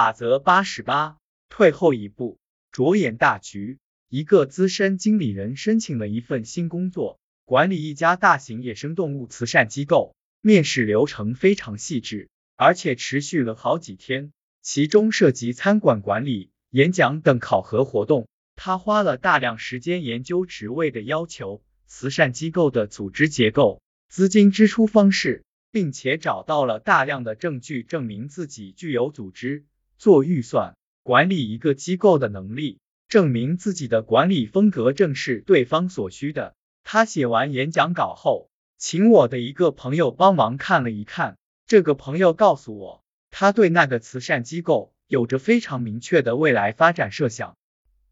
法则八十八：退后一步，着眼大局。一个资深经理人申请了一份新工作，管理一家大型野生动物慈善机构。面试流程非常细致，而且持续了好几天，其中涉及餐馆管理、演讲等考核活动。他花了大量时间研究职位的要求、慈善机构的组织结构、资金支出方式，并且找到了大量的证据证明自己具有组织、做预算、管理一个机构的能力，证明自己的管理风格正是对方所需的。他写完演讲稿后。请我的一个朋友帮忙看了一看，这个朋友告诉我，他对那个慈善机构有着非常明确的未来发展设想，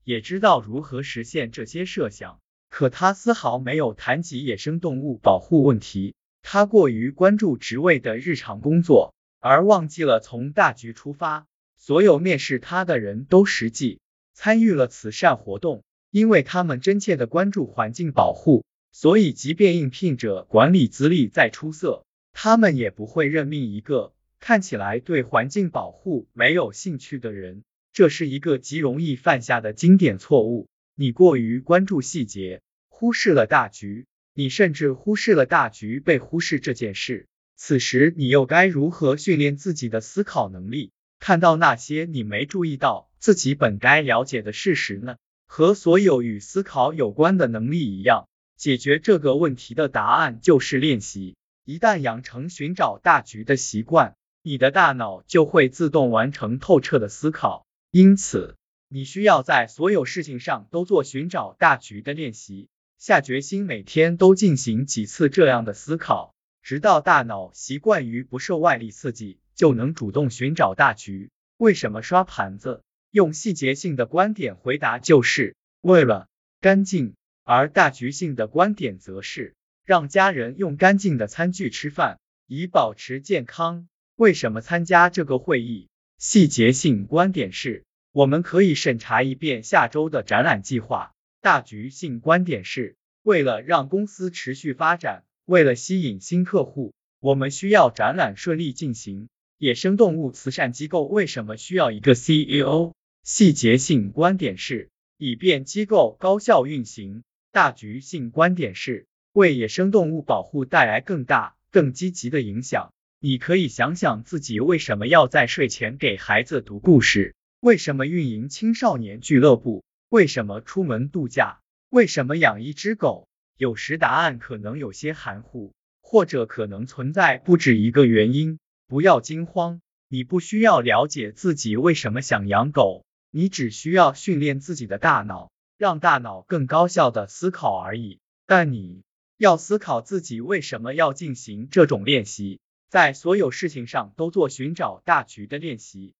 也知道如何实现这些设想。可他丝毫没有谈及野生动物保护问题，他过于关注职位的日常工作，而忘记了从大局出发。所有面试他的人都实际参与了慈善活动，因为他们真切的关注环境保护。所以，即便应聘者管理资历再出色，他们也不会任命一个看起来对环境保护没有兴趣的人。这是一个极容易犯下的经典错误。你过于关注细节，忽视了大局。你甚至忽视了大局被忽视这件事。此时，你又该如何训练自己的思考能力，看到那些你没注意到自己本该了解的事实呢？和所有与思考有关的能力一样。解决这个问题的答案就是练习。一旦养成寻找大局的习惯，你的大脑就会自动完成透彻的思考。因此，你需要在所有事情上都做寻找大局的练习，下决心每天都进行几次这样的思考，直到大脑习惯于不受外力刺激，就能主动寻找大局。为什么刷盘子？用细节性的观点回答，就是为了干净。而大局性的观点则是让家人用干净的餐具吃饭，以保持健康。为什么参加这个会议？细节性观点是我们可以审查一遍下周的展览计划。大局性观点是为了让公司持续发展，为了吸引新客户，我们需要展览顺利进行。野生动物慈善机构为什么需要一个 CEO？细节性观点是以便机构高效运行。大局性观点是为野生动物保护带来更大、更积极的影响。你可以想想自己为什么要在睡前给孩子读故事，为什么运营青少年俱乐部，为什么出门度假，为什么养一只狗。有时答案可能有些含糊，或者可能存在不止一个原因。不要惊慌，你不需要了解自己为什么想养狗，你只需要训练自己的大脑。让大脑更高效的思考而已，但你要思考自己为什么要进行这种练习，在所有事情上都做寻找大局的练习。